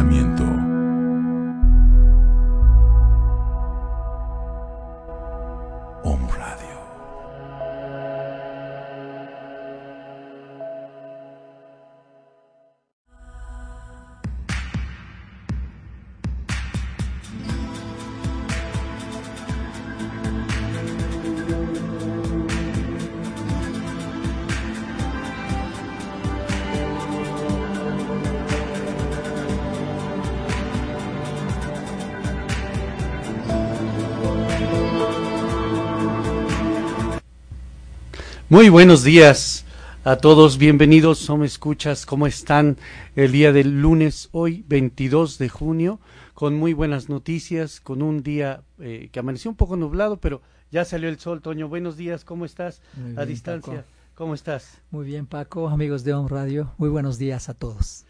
pensamiento. Muy buenos días a todos, bienvenidos, son escuchas, ¿cómo están el día del lunes, hoy 22 de junio, con muy buenas noticias, con un día eh, que amaneció un poco nublado, pero ya salió el sol, Toño, buenos días, ¿cómo estás? Muy a bien, distancia, Paco. ¿cómo estás? Muy bien, Paco, amigos de On Radio, muy buenos días a todos.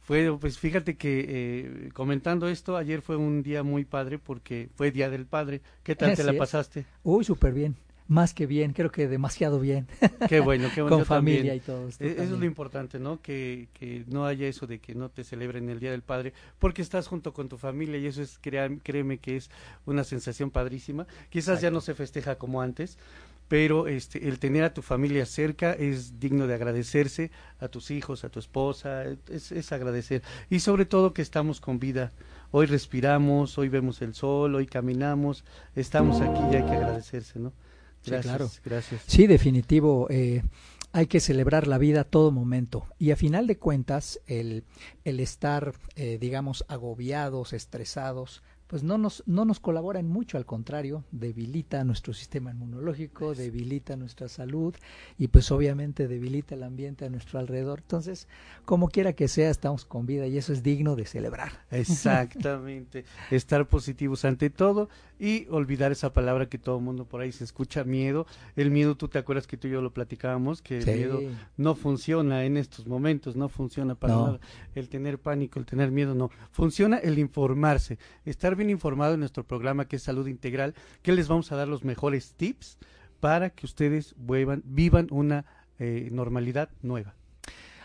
Fue, pues fíjate que eh, comentando esto, ayer fue un día muy padre porque fue Día del Padre, ¿qué tal te la es. pasaste? Uy, súper bien, más que bien, creo que demasiado bien, Qué bueno, qué bueno. con también. familia y todo. esto E- Eso es lo importante, ¿no? Que, que no haya eso de que no te celebren el Día del Padre, porque estás junto con tu familia y eso es, créeme que es una sensación padrísima. Quizás ya no se festeja como antes, pero este, el tener a tu familia cerca es digno de agradecerse, a tus hijos, a tu esposa, es, es agradecer. Y sobre todo que estamos con vida. Hoy respiramos, hoy vemos el sol, hoy caminamos, estamos aquí y hay que agradecerse, ¿no? Sí, claro. gracias. Sí, definitivo. eh, hay que celebrar la vida a todo momento. Y a final de cuentas, el, el estar, eh, digamos, agobiados, estresados, pues no nos, no nos colaboran mucho, al contrario, debilita nuestro sistema inmunológico, debilita nuestra salud y pues obviamente debilita el ambiente a nuestro alrededor. Entonces, como quiera que sea, estamos con vida y eso es digno de celebrar. Exactamente, estar positivos ante todo y olvidar esa palabra que todo el mundo por ahí se escucha, miedo. El miedo, tú te acuerdas que tú y yo lo platicábamos, que el miedo no funciona en estos momentos, no funciona para No. nada. El tener pánico, el tener miedo, no. Funciona el informarse, estar bien informado en nuestro programa que es Salud Integral, que les vamos a dar los mejores tips para que ustedes vuelvan, vivan una eh, normalidad nueva.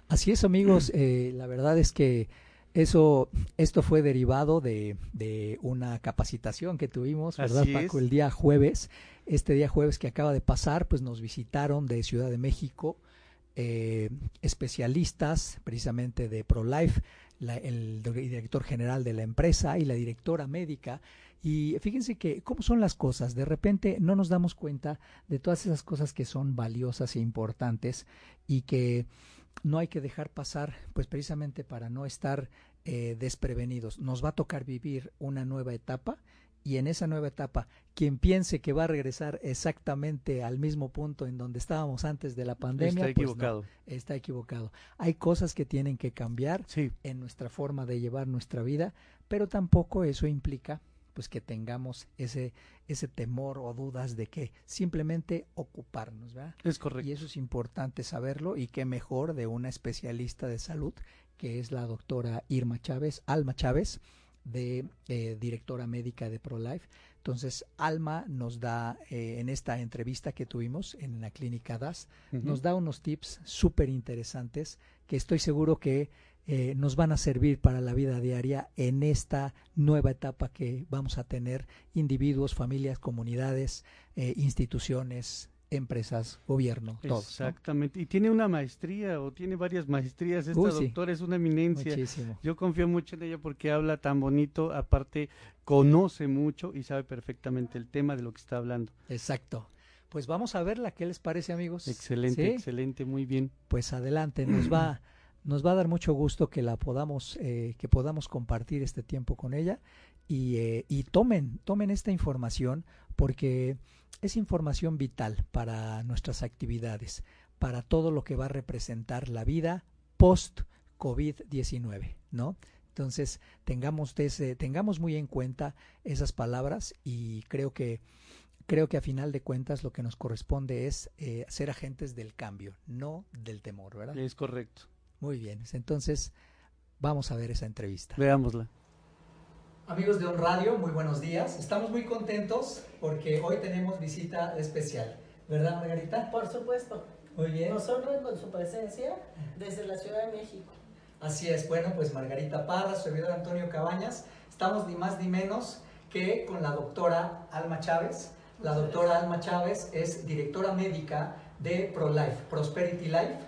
Así es, amigos. eh, la verdad es que eso, esto fue derivado de, de una capacitación que tuvimos, ¿verdad, Así Paco? es. El día jueves. Este día jueves que acaba de pasar, pues nos visitaron de Ciudad de México eh, especialistas, precisamente de ProLife, la- el director general de la empresa y la directora médica. Y fíjense que cómo son las cosas. De repente no nos damos cuenta de todas esas cosas que son valiosas e importantes y que no hay que dejar pasar, pues precisamente para no estar eh, desprevenidos. Nos va a tocar vivir una nueva etapa y en esa nueva etapa, quien piense que va a regresar exactamente al mismo punto en donde estábamos antes de la pandemia, Está pues no, equivocado. está equivocado. Hay cosas que tienen que cambiar Sí, en nuestra forma de llevar nuestra vida, pero tampoco eso implica pues que tengamos ese ese temor o dudas de que simplemente ocuparnos, ¿verdad? es correcto. Y eso es importante saberlo y qué mejor de una especialista de salud que es la doctora Irma Chávez, Alma Chávez, de eh, directora médica de ProLife. Entonces, Alma nos da, eh, en esta entrevista que tuvimos en la clínica DAS, nos da unos tips súper interesantes que estoy seguro que eh, nos van a servir para la vida diaria en esta nueva etapa que vamos a tener individuos, familias, comunidades, instituciones, empresas, gobierno. Exactamente. Y tiene una maestría o tiene varias maestrías. Esta sí. doctora es una eminencia. Muchísimo. Yo confío mucho en ella porque habla tan bonito, aparte conoce mucho y sabe perfectamente el tema de lo que está hablando. Exacto. Pues vamos a verla, ¿qué les parece, amigos? Excelente, ¿Sí? excelente, muy bien. Pues adelante, nos va, nos va a dar mucho gusto que la podamos, eh, que podamos compartir este tiempo con ella y, eh, y tomen, tomen esta información porque es información vital para nuestras actividades, para todo lo que va a representar la vida post COVID-19, ¿no? Entonces, tengamos, ese- tengamos muy en cuenta esas palabras y creo que creo que a final de cuentas lo que nos corresponde es eh, ser agentes del cambio, no del temor, ¿verdad? Es correcto. Muy bien, entonces vamos a ver esa entrevista. Veámosla. Amigos de On Radio, muy buenos días. Estamos muy contentos porque hoy tenemos visita especial, ¿verdad Margarita? Por supuesto. Muy bien. Nos con su presencia desde la Ciudad de México. Así es, bueno, pues Margarita Parra, su servidor Antonio Cabañas, estamos ni más ni menos que con la doctora Alma Chávez. La doctora Alma Chávez es directora médica de ProLife, Prosperity Life,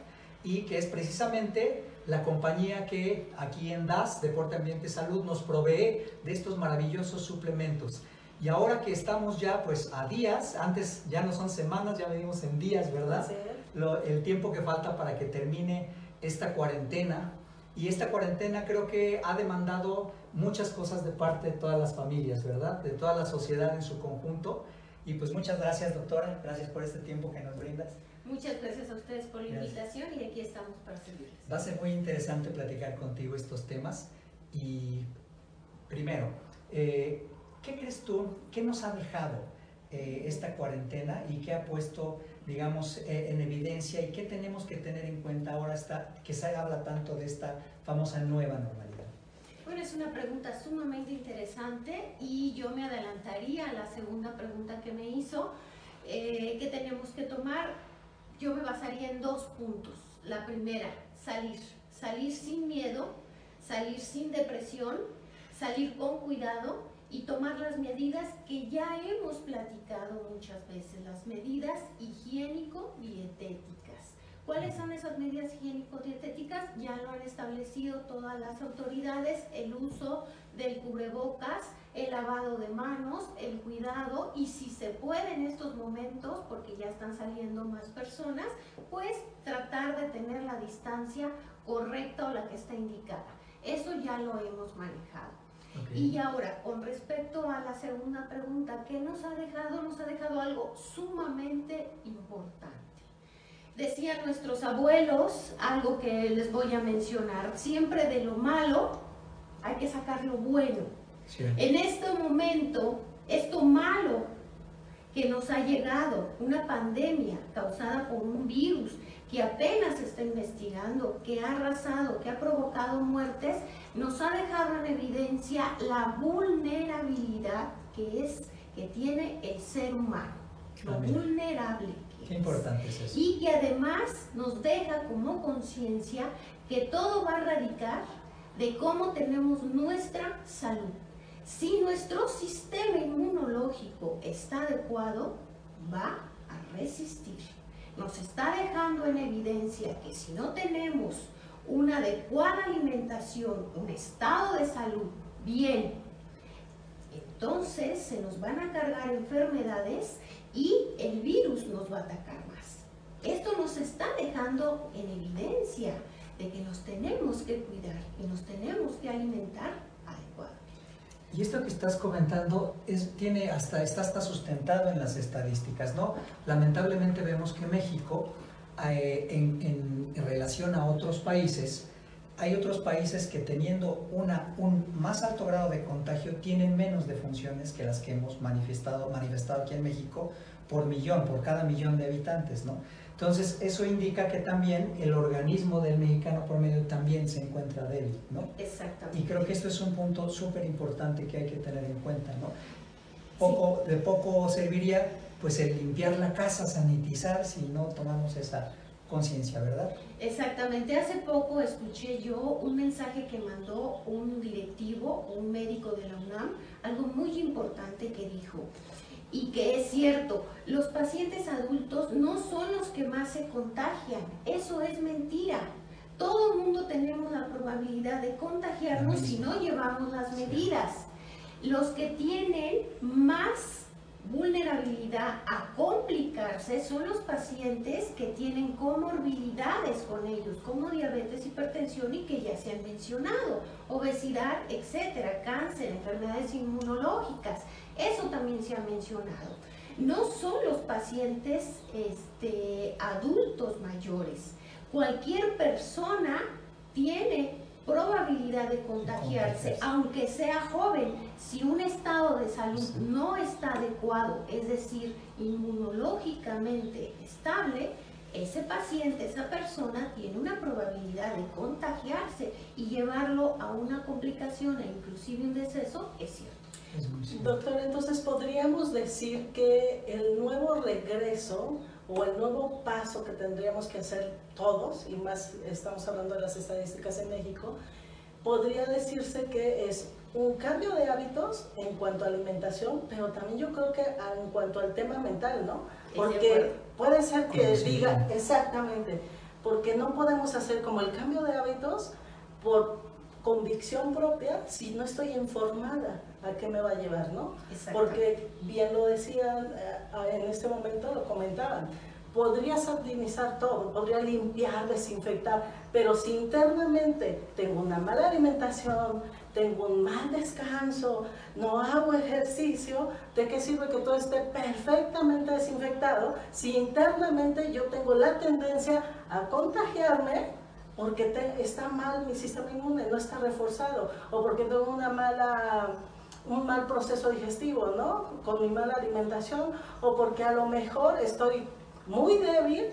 y que es precisamente la compañía que aquí en DAS, Deporte Ambiente Salud, nos provee de estos maravillosos suplementos. Y ahora que estamos ya pues a días, antes ya no son semanas, ya venimos en días, ¿verdad? Lo, el tiempo que falta para que termine esta cuarentena. Y esta cuarentena creo que ha demandado muchas cosas de parte de todas las familias, ¿verdad? De toda la sociedad en su conjunto. Y pues muchas gracias, doctora. Gracias por este tiempo que nos brindas. Muchas gracias a ustedes por la invitación y aquí estamos para servirles. Va a ser muy interesante platicar contigo estos temas. Y primero, eh, ¿qué crees tú? ¿Qué nos ha dejado eh, esta cuarentena y qué ha puesto, digamos, eh, en evidencia y qué tenemos que tener en cuenta ahora está, que se habla tanto de esta famosa nueva normalidad? Bueno, es una pregunta sumamente interesante y yo me adelantaría a la segunda pregunta que me hizo. Eh, ¿Qué tenemos que tomar? Yo me basaría en dos puntos. La primera, salir. Salir sin miedo, salir sin depresión, salir con cuidado y tomar las medidas que ya hemos platicado muchas veces, las medidas higiénico-dietéticas. ¿Cuáles son esas medidas higiénico-dietéticas? Ya lo han establecido todas las autoridades, el uso del cubrebocas, el lavado de manos, el cuidado y si se puede en estos momentos, porque ya están saliendo más personas, pues tratar de tener la distancia correcta o la que está indicada. Eso ya lo hemos manejado. Y ahora, con respecto a la segunda pregunta, ¿qué nos ha dejado? Nos ha dejado algo sumamente importante. Decían nuestros abuelos, algo que les voy a mencionar, siempre de lo malo hay que sacar lo bueno. En este momento, esto malo que nos ha llegado, una pandemia causada por un virus que apenas se está investigando, que ha arrasado, que ha provocado muertes, nos ha dejado en evidencia la vulnerabilidad que es que tiene el ser humano, lo vulnerable que Qué importante es eso. Y que además nos deja como conciencia que todo va a radicar de cómo tenemos nuestra salud. Si nuestro sistema inmunológico está adecuado, va a resistir. Nos está dejando en evidencia que si no tenemos una adecuada alimentación, un estado de salud bien, entonces se nos van a cargar enfermedades y el virus nos va a atacar más. Esto nos está dejando en evidencia de que nos tenemos que cuidar y nos tenemos que alimentar. Y esto que estás comentando es, tiene hasta, está hasta sustentado en las estadísticas, ¿no? Lamentablemente vemos que México, eh, en, en, relación a otros países, hay otros países que teniendo una, un más alto grado de contagio tienen menos defunciones que las que hemos manifestado, manifestado aquí en México por millón, por cada millón de habitantes, ¿no? Entonces, eso indica que también el organismo del mexicano promedio también se encuentra débil, ¿no? Exactamente. Y creo que esto es un punto súper importante que hay que tener en cuenta, ¿no? Poco, sí. De poco serviría, pues, el limpiar la casa, sanitizar, si no tomamos esa conciencia, ¿verdad? Exactamente. Hace poco escuché yo un mensaje que mandó un directivo, un médico de la UNAM, algo muy importante que y que es cierto, los pacientes adultos no son los que más se contagian, eso es mentira. Todo el mundo tenemos la probabilidad de contagiarnos si no llevamos las medidas. Los que tienen más vulnerabilidad a complicarse son los pacientes que tienen comorbilidades con ellos, como diabetes, hipertensión y que ya se han mencionado, obesidad, etcétera, cáncer, enfermedades inmunológicas. Eso también se ha mencionado. No son los pacientes este, adultos mayores. Cualquier persona tiene probabilidad de contagiarse, aunque sea joven, si un estado de salud no está adecuado, es decir, inmunológicamente estable, ese paciente, esa persona tiene una probabilidad de contagiarse y llevarlo a una complicación e inclusive un deceso, es cierto. Doctor, entonces podríamos decir que el nuevo regreso o el nuevo paso que tendríamos que hacer todos, y más estamos hablando de las estadísticas en México, podría decirse que es un cambio de hábitos en cuanto a alimentación, pero también yo creo que en cuanto al tema mental, ¿no? Porque puede ser que diga, exactamente, porque no podemos hacer como el cambio de hábitos por convicción propia si no estoy informada a qué me va a llevar, ¿no? Porque bien lo decían eh, en este momento, lo comentaban, podría optimizar todo, podría limpiar, desinfectar, pero si internamente tengo una mala alimentación, tengo un mal descanso, no hago ejercicio, ¿de qué sirve que todo esté perfectamente desinfectado si internamente yo tengo la tendencia a contagiarme porque está mal mi sistema inmune, no está reforzado, o porque tengo una mala, un mal proceso digestivo, ¿no? Con mi mala alimentación, o porque a lo mejor estoy muy débil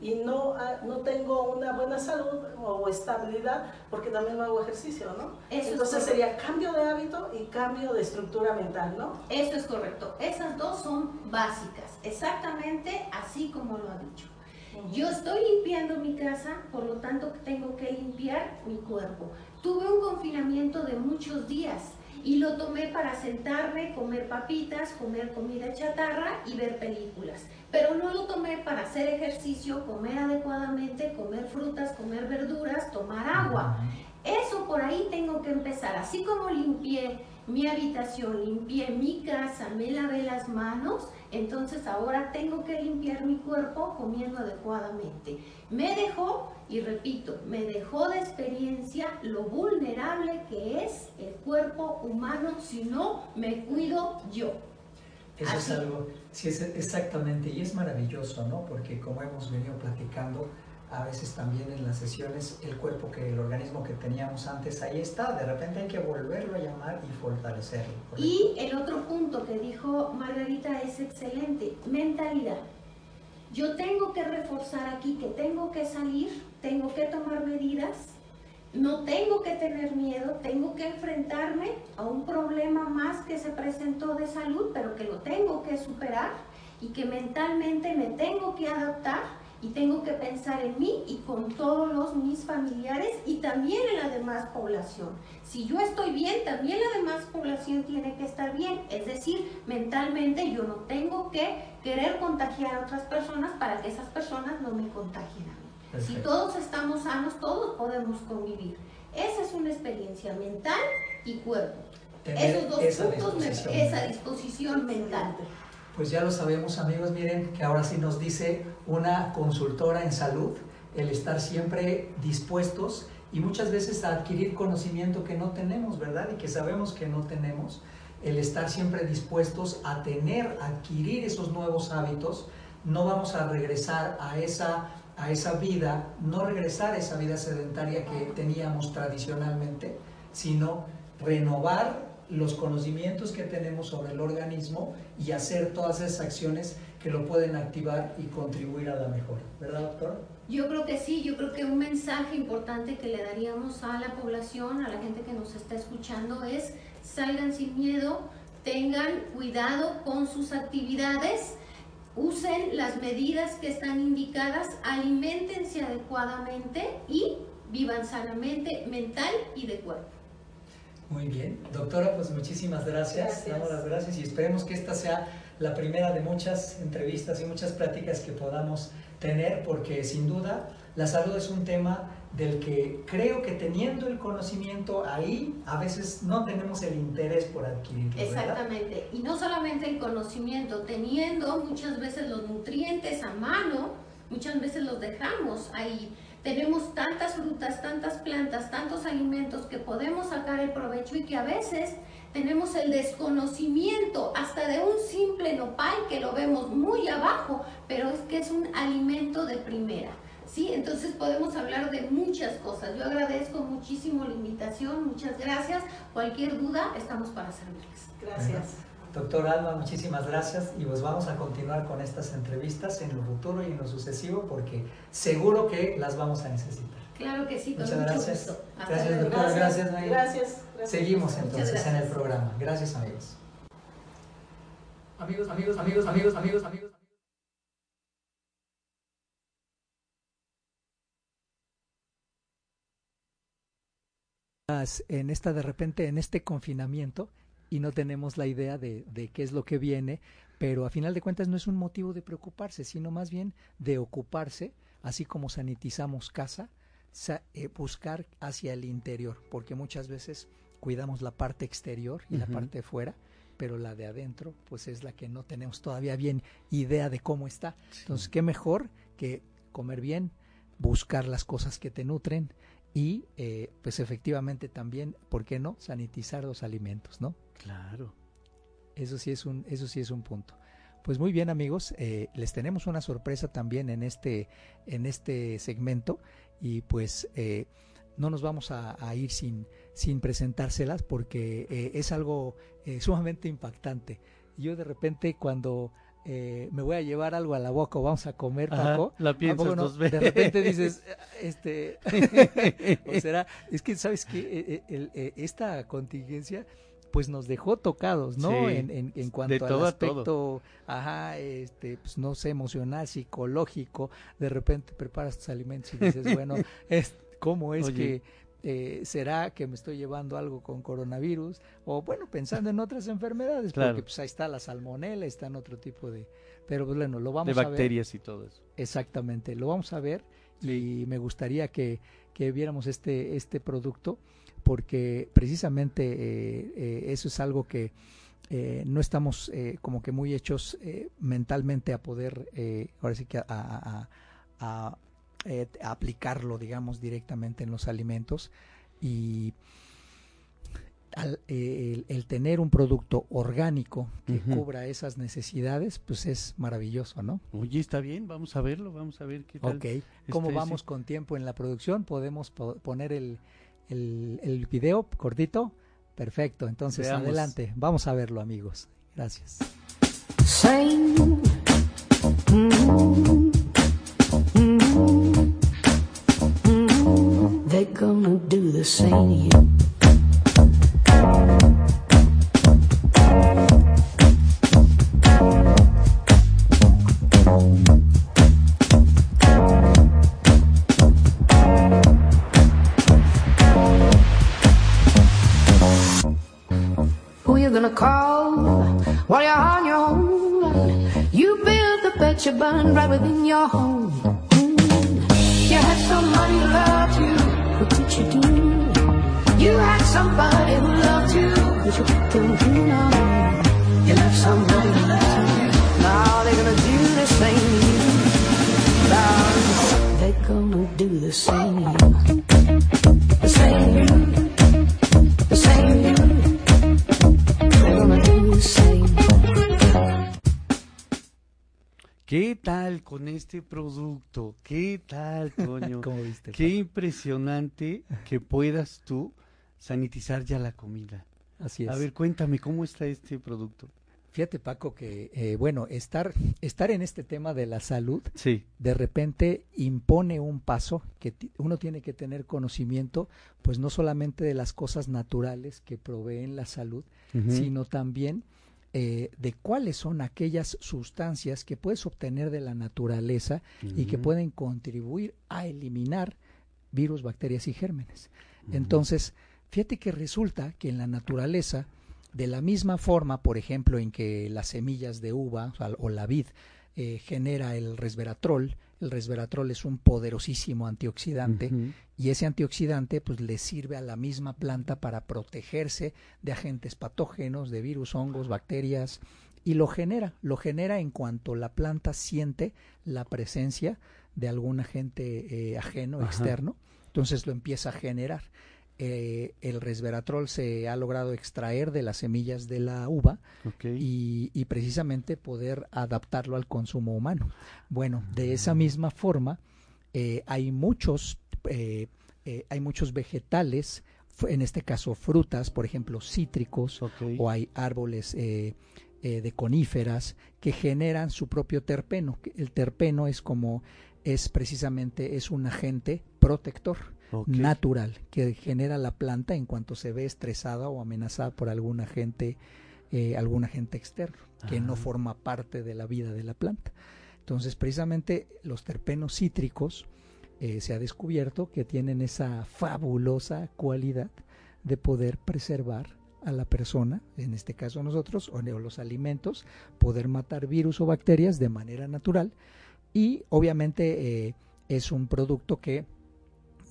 y no, ah, no tengo una buena salud o estabilidad porque también no hago ejercicio, ¿no? Entonces sería cambio de hábito y cambio de estructura mental, ¿no? Eso es correcto. Esas dos son básicas, exactamente así como lo ha dicho. Yo estoy limpiando mi casa, por lo tanto tengo que limpiar mi cuerpo. Tuve un confinamiento de muchos días y lo tomé para sentarme, comer papitas, comer comida chatarra y ver películas. Pero no lo tomé para hacer ejercicio, comer adecuadamente, comer frutas, comer verduras, tomar agua. Eso por ahí tengo que empezar. Así como limpié mi habitación, limpié mi casa, me lavé las manos, entonces ahora tengo que limpiar mi cuerpo comiendo adecuadamente. Me dejó, y repito, me dejó de experiencia lo vulnerable que es el cuerpo humano si no me cuido yo. Eso es algo, sí, es exactamente, y es maravilloso, ¿no? Porque como hemos venido platicando, a veces también en las sesiones el cuerpo que el organismo que teníamos antes ahí está, de repente hay que volverlo a llamar y fortalecerlo. Y el otro punto que dijo Margarita es excelente, mentalidad. Yo tengo que reforzar aquí que tengo que salir, tengo que tomar medidas, no tengo que tener miedo, tengo que enfrentarme a un problema más que se presentó de salud, pero que lo tengo que superar y que mentalmente me tengo que adaptar y tengo que pensar en mí y con todos los, mis familiares y también en la demás población. Si yo estoy bien, también la demás población tiene que estar bien. Es decir, mentalmente yo no tengo que querer contagiar a otras personas para que esas personas no me contagien a mí. Si todos estamos sanos, todos podemos convivir. Esa es una experiencia mental y cuerpo. Esos dos puntos, esa disposición mental. Pues ya lo sabemos amigos, miren que ahora sí nos dice una consultora en salud el estar siempre dispuestos y muchas veces a adquirir conocimiento que no tenemos, ¿verdad? Y que sabemos que no tenemos, el estar siempre dispuestos a tener, a adquirir esos nuevos hábitos, no vamos a regresar a esa, a esa vida, no regresar a esa vida sedentaria que teníamos tradicionalmente, sino renovar los conocimientos que tenemos sobre el organismo y hacer todas esas acciones que lo pueden activar y contribuir a la mejora. ¿Verdad, doctor? Yo creo que sí, yo creo que un mensaje importante que le daríamos a la población, a la gente que nos está escuchando es salgan sin miedo, tengan cuidado con sus actividades, usen las medidas que están indicadas, alimentense adecuadamente y vivan sanamente mental y de cuerpo. Muy bien. Doctora, pues muchísimas gracias. Damos las gracias y esperemos que esta sea la primera de muchas entrevistas y muchas pláticas que podamos tener, porque sin duda la salud es un tema del que creo que teniendo el conocimiento ahí, a veces no tenemos el interés por adquirirlo. Exactamente. Y no solamente el conocimiento, teniendo muchas veces los nutrientes a mano, muchas veces los dejamos ahí tenemos tantas frutas, tantas plantas, tantos alimentos que podemos sacar el provecho y que a veces tenemos el desconocimiento hasta de un simple nopal que lo vemos muy abajo, pero es que es un alimento de primera. ¿sí? Entonces podemos hablar de muchas cosas. Yo agradezco muchísimo la invitación, muchas gracias. Cualquier duda, estamos para servirles. Gracias. Doctor Alma, muchísimas gracias y pues vamos a continuar con estas entrevistas en lo futuro y en lo sucesivo porque seguro que las vamos a necesitar. Claro que sí, con Muchas gracias. Gracias, doctora. Gracias, gracias, gracias, gracias. Seguimos entonces en el programa. Gracias, amigos. Amigos, amigos, amigos, amigos, amigos, amigos. en esta de repente en este confinamiento y no tenemos la idea de, de qué es lo que viene, pero a final de cuentas no es un motivo de preocuparse, sino más bien de ocuparse, así como sanitizamos casa, eh, buscar hacia el interior, porque muchas veces cuidamos la parte exterior y la parte de fuera, pero la de adentro, pues es la que no tenemos todavía bien idea de cómo está. Entonces, qué mejor que comer bien, buscar las cosas que te nutren y, eh, pues efectivamente también, ¿por qué no? Sanitizar los alimentos, ¿no? Claro. Eso sí es un, eso sí es un punto. Pues muy bien amigos, eh, les tenemos una sorpresa también en este, en este segmento y pues eh, no nos vamos a, ir sin, sin presentárselas porque eh, es algo sumamente impactante. Yo de repente cuando me voy a llevar algo a la boca o vamos a comer, Paco. la piensas dos veces. De repente dices, este, o será, es que sabes que esta contingencia pues nos dejó tocados, ¿no? en, en, en, cuanto al aspecto, ajá, este, pues no sé, emocional, psicológico, de repente preparas tus alimentos y dices, bueno, es, ¿cómo es que eh, será que me estoy llevando algo con coronavirus? O bueno, pensando en otras enfermedades, porque pues ahí está la salmonela, está en otro tipo de, pero pues, bueno, lo vamos a ver. De bacterias y todo eso. Exactamente, lo vamos a ver y me gustaría que, que viéramos este, este producto porque precisamente eh, eh, eso es algo que eh, no estamos como que muy hechos mentalmente a poder, ahora sí que a, aplicarlo, digamos, directamente en los alimentos y el, tener un producto orgánico que cubra esas necesidades, pues es maravilloso, ¿no? Oye, está bien, vamos a verlo, vamos a ver qué tal. Ok, ¿cómo vamos con tiempo en la producción? Podemos poner el, el, el video cortito. Perfecto, entonces adelante, vamos a verlo amigos. Gracias. You burn right within your home. Mm. You had somebody who loved you, what did you do? You had somebody who loved you, but you couldn't do no. You left somebody who loved you. Now they're gonna do the same to you. Now they're gonna do the same con este producto? ¿Qué tal, Toño? ¿Cómo viste? Qué impresionante que puedas tú sanitizar ya la comida. Así es. A ver, cuéntame, ¿cómo está este producto? Fíjate, Paco, que, eh, bueno, estar, estar en este tema de la salud, sí. de repente impone un paso que uno tiene que tener conocimiento, pues no solamente de las cosas naturales que proveen la salud, sino también eh, de cuáles son aquellas sustancias que puedes obtener de la naturaleza y que pueden contribuir a eliminar virus, bacterias y gérmenes. Entonces, fíjate que resulta que en la naturaleza, de la misma forma, por ejemplo, en que las semillas de uva o, la vid eh, genera el resveratrol, el resveratrol es un poderosísimo antioxidante y ese antioxidante pues le sirve a la misma planta para protegerse de agentes patógenos, de virus, hongos, bacterias y lo genera, lo genera en cuanto la planta siente la presencia de algún agente eh, ajeno, externo, entonces lo empieza a generar. Eh, el resveratrol se ha logrado extraer de las semillas de la uva y, precisamente poder adaptarlo al consumo humano. Bueno, de esa mm. misma forma eh, hay muchos eh, hay muchos vegetales, en este caso frutas, por ejemplo cítricos, o hay árboles de coníferas que generan su propio terpeno. El terpeno es como es precisamente es un agente protector natural que genera la planta en cuanto se ve estresada o amenazada por algún agente, eh, algún agente externo que no forma parte de la vida de la planta. Entonces, precisamente los terpenos cítricos eh, se ha descubierto que tienen esa fabulosa cualidad de poder preservar a la persona, en este caso nosotros, o los alimentos, poder matar virus o bacterias de manera natural y obviamente eh, es un producto que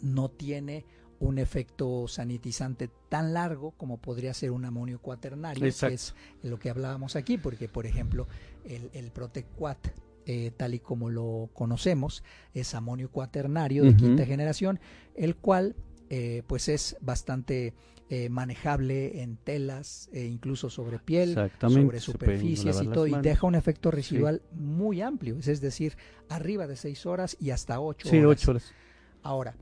no tiene un efecto sanitizante tan largo como podría ser un amonio cuaternario, que es lo que hablábamos aquí, porque por ejemplo el, el Protequat eh, tal y como lo conocemos, es amonio cuaternario de quinta generación, el cual eh, pues es bastante eh, manejable en telas, e incluso sobre piel, sobre superficies y todo, y deja un efecto residual muy amplio, es decir, arriba de 6 horas y hasta 8 sí, horas. horas. Ahora,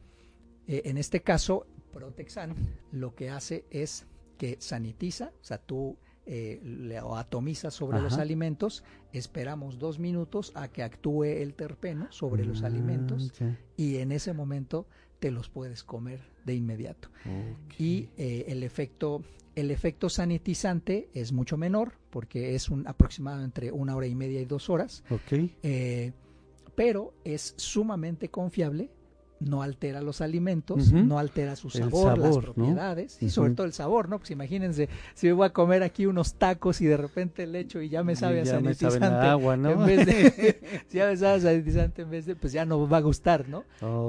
eh, en este caso, Protexan lo que hace es que sanitiza, o sea, tú eh, le atomizas sobre los alimentos, esperamos dos minutos a que actúe el terpeno sobre los ah, alimentos y en ese momento te los puedes comer de inmediato. Y eh, el efecto el efecto sanitizante es mucho menor porque es un aproximado entre una hora y media y dos horas. Eh, pero es sumamente confiable no altera los alimentos, no altera su sabor, las propiedades, y sobre todo el sabor, ¿no? Pues imagínense, si me voy a comer aquí unos tacos y de repente le echo y ya me sabe a sanitizante. agua, ¿no? En vez de, si ya me sabe a sanitizante en vez de, pues ya no va a gustar, ¿no?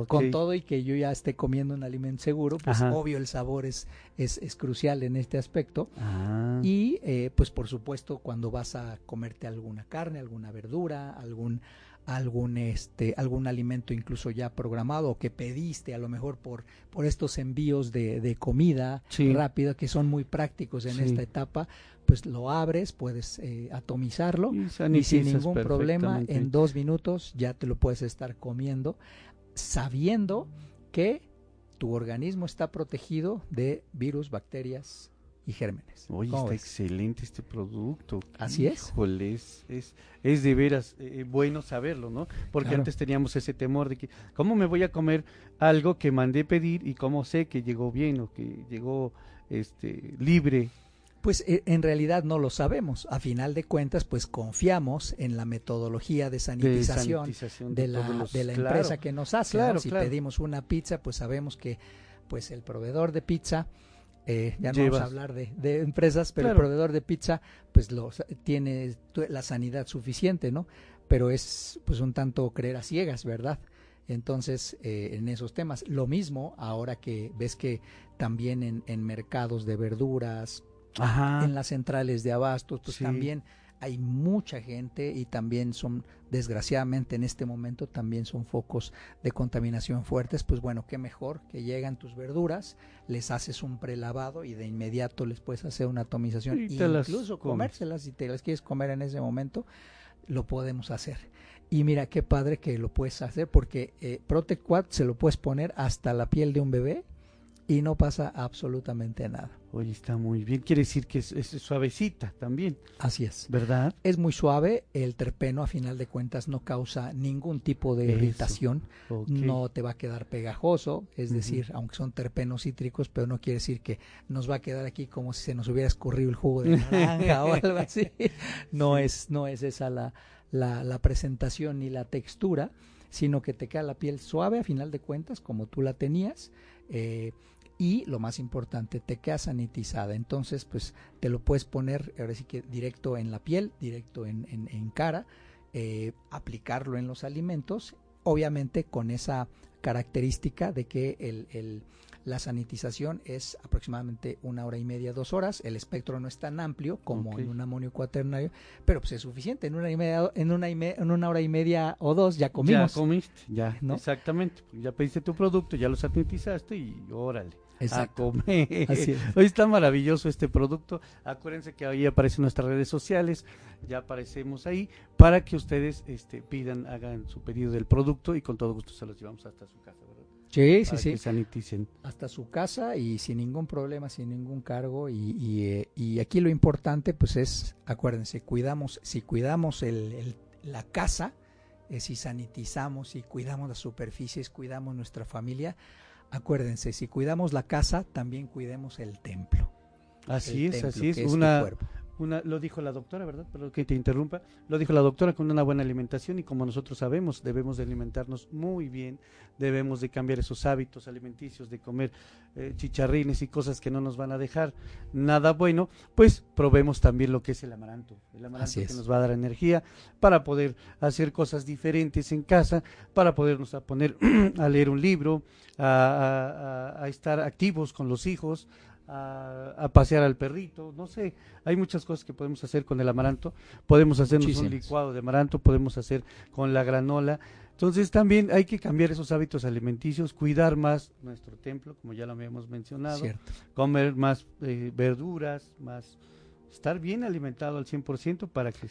Con todo y que yo ya esté comiendo un alimento seguro, pues obvio el sabor es, es, es crucial en este aspecto. Ah. Y eh, pues por supuesto cuando vas a comerte alguna carne, alguna verdura, algún algún este algún alimento incluso ya programado o que pediste a lo mejor por por estos envíos de, de comida rápida que son muy prácticos en esta etapa pues lo abres puedes eh, atomizarlo y, sin ningún problema en dos minutos ya te lo puedes estar comiendo sabiendo que tu organismo está protegido de virus bacterias y gérmenes. Oye, está excelente este producto. Así es. es, es, de veras eh, eh, bueno saberlo, ¿no? Porque antes teníamos ese temor de que, ¿cómo me voy a comer algo que mandé pedir y cómo sé que llegó bien o que llegó este libre? Pues eh, en realidad no lo sabemos. A final de cuentas, pues confiamos en la metodología de sanitización de, la, de la empresa que nos hace. si pedimos una pizza, pues sabemos que pues el proveedor de pizza eh, ya no vamos a hablar de, empresas, pero el proveedor de pizza pues lo, tiene la sanidad suficiente, ¿no? Pero es pues un tanto creer a ciegas, ¿verdad? Entonces, eh, en esos temas, lo mismo ahora que ves que también en, en mercados de verduras, en las centrales de abastos, pues también hay mucha gente y también son, desgraciadamente en este momento, también son focos de contaminación fuertes, pues bueno, qué mejor que llegan tus verduras, les haces un prelavado y de inmediato les puedes hacer una atomización, y incluso comérselas si te las quieres comer en ese momento, lo podemos hacer. Y mira qué padre que lo puedes hacer porque eh, Protect se lo puedes poner hasta la piel de un bebé y no pasa absolutamente nada. Oye, está muy bien. Quiere decir que es, suavecita también. Así es. ¿Verdad? Es muy suave. El terpeno, a final de cuentas, no causa ningún tipo de irritación. No te va a quedar pegajoso. Es decir, aunque son terpenos cítricos, pero no quiere decir que nos va a quedar aquí como si se nos hubiera escurrido el jugo de naranja o algo así. No, es, no es esa la, la, la presentación ni la textura, sino que te queda la piel suave, a final de cuentas, como tú la tenías. Eh, y lo más importante, te queda sanitizada. Entonces, pues te lo puedes poner ahora sí que directo en la piel, directo en, en, cara, eh, aplicarlo en los alimentos, obviamente con esa característica de que el, el, la sanitización es aproximadamente una hora y media, dos horas. El espectro no es tan amplio como en un amonio cuaternario, pero pues es suficiente. En una, y media, en, una en una hora y media o dos ya comimos. Ya comiste, ya, ¿no? exactamente. Ya pediste tu producto, ya lo sanitizaste y órale. Exacto. Hoy está maravilloso este producto. Acuérdense que ahí aparecen nuestras redes sociales, ya aparecemos ahí para que ustedes este, pidan, hagan su pedido del producto y con todo gusto se los llevamos hasta su casa, ¿verdad? Sí, sí, sí. Que saniticen. Hasta su casa y sin ningún problema, sin ningún cargo. Y, y, eh, y aquí lo importante, pues es, acuérdense, cuidamos, si cuidamos el, la casa, eh, si sanitizamos, si cuidamos las superficies, cuidamos nuestra familia, acuérdense, si cuidamos la casa, también cuidemos el templo. Así es, así es. Una, una, lo dijo la doctora, ¿verdad? Perdón que te interrumpa. Lo dijo la doctora con una buena alimentación y como nosotros sabemos, debemos de alimentarnos muy bien, debemos de cambiar esos hábitos alimenticios, de comer eh, chicharrines y cosas que no nos van a dejar nada bueno, pues probemos también lo que es el amaranto. El amaranto que nos va a dar energía para poder hacer cosas diferentes en casa, para podernos a poner a leer un libro, a, a estar activos con los hijos, a, pasear al perrito, no sé, hay muchas cosas que podemos hacer con el amaranto, podemos hacernos un licuado de amaranto, podemos hacer con la granola, entonces también hay que cambiar esos hábitos alimenticios, cuidar más nuestro templo, como ya lo habíamos mencionado, comer más eh, verduras, más estar bien alimentado al 100% para que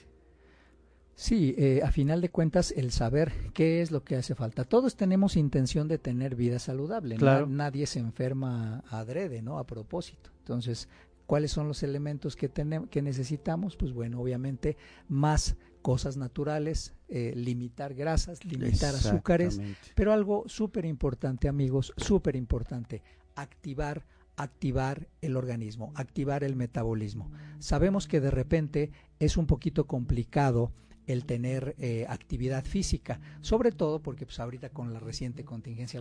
Sí, eh, a final de cuentas, el saber qué es lo que hace falta. Todos tenemos intención de tener vida saludable. Claro. nadie se enferma adrede, ¿no? A propósito. Entonces, ¿cuáles son los elementos que, tenemos, que necesitamos? Pues bueno, obviamente, más cosas naturales, eh, limitar grasas, limitar azúcares, pero algo súper importante, amigos, súper importante, activar activar el organismo, activar el metabolismo. Sabemos que de repente es un poquito complicado el tener eh, actividad física, sobre todo porque pues ahorita con la reciente contingencia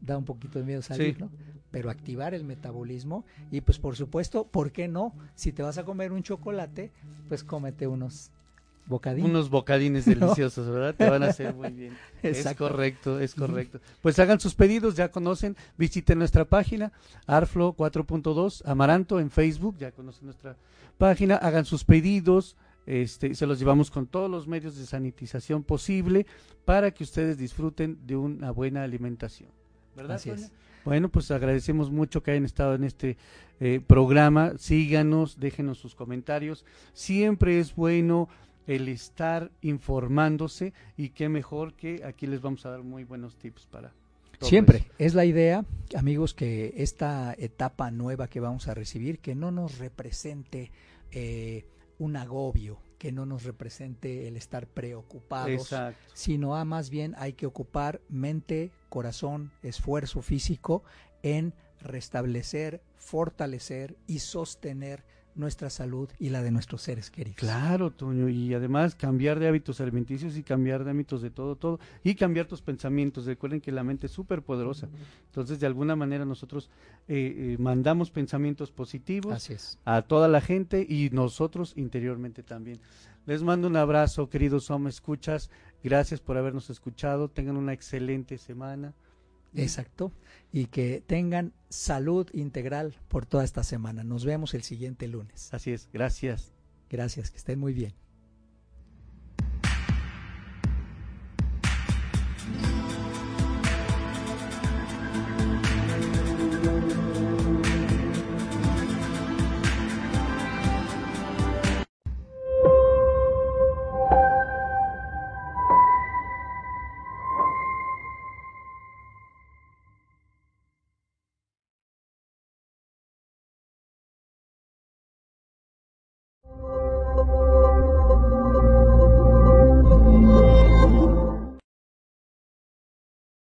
da, un poquito de miedo salir, ¿no? Pero activar el metabolismo y pues por supuesto, ¿por qué no? Si te vas a comer un chocolate, pues cómete unos bocadines. Unos bocadines deliciosos, ¿verdad? Te van a hacer muy bien. Es correcto, es correcto. Pues hagan sus pedidos, ya conocen, visiten nuestra página, Arflo 4.2, Amaranto en Facebook, ya conocen nuestra página, hagan sus pedidos, este, se los llevamos con todos los medios de sanitización posible para que ustedes disfruten de una buena alimentación. ¿Verdad? Bueno, pues agradecemos mucho que hayan estado en este eh, programa. Síganos, déjenos sus comentarios. Siempre es bueno el estar informándose y qué mejor que aquí les vamos a dar muy buenos tips para Siempre es la idea, amigos, que esta etapa nueva que vamos a recibir, que no nos represente eh, un agobio, que no nos represente el estar preocupados, sino a más bien hay que ocupar mente, corazón, esfuerzo físico en restablecer, fortalecer y sostener nuestra salud y la de nuestros seres queridos. Claro, Toño, y además cambiar de hábitos alimenticios y cambiar de hábitos de todo, todo, y cambiar tus pensamientos. Recuerden que la mente es súper poderosa. Entonces, de alguna manera nosotros eh, eh, mandamos pensamientos positivos a toda la gente y nosotros interiormente también. Les mando un abrazo, queridos hombres, escuchas. Gracias por habernos escuchado. Tengan una excelente semana. Exacto. Y que tengan salud integral por toda esta semana. Nos vemos el siguiente lunes. Así es. Gracias. Gracias. Que estén muy bien.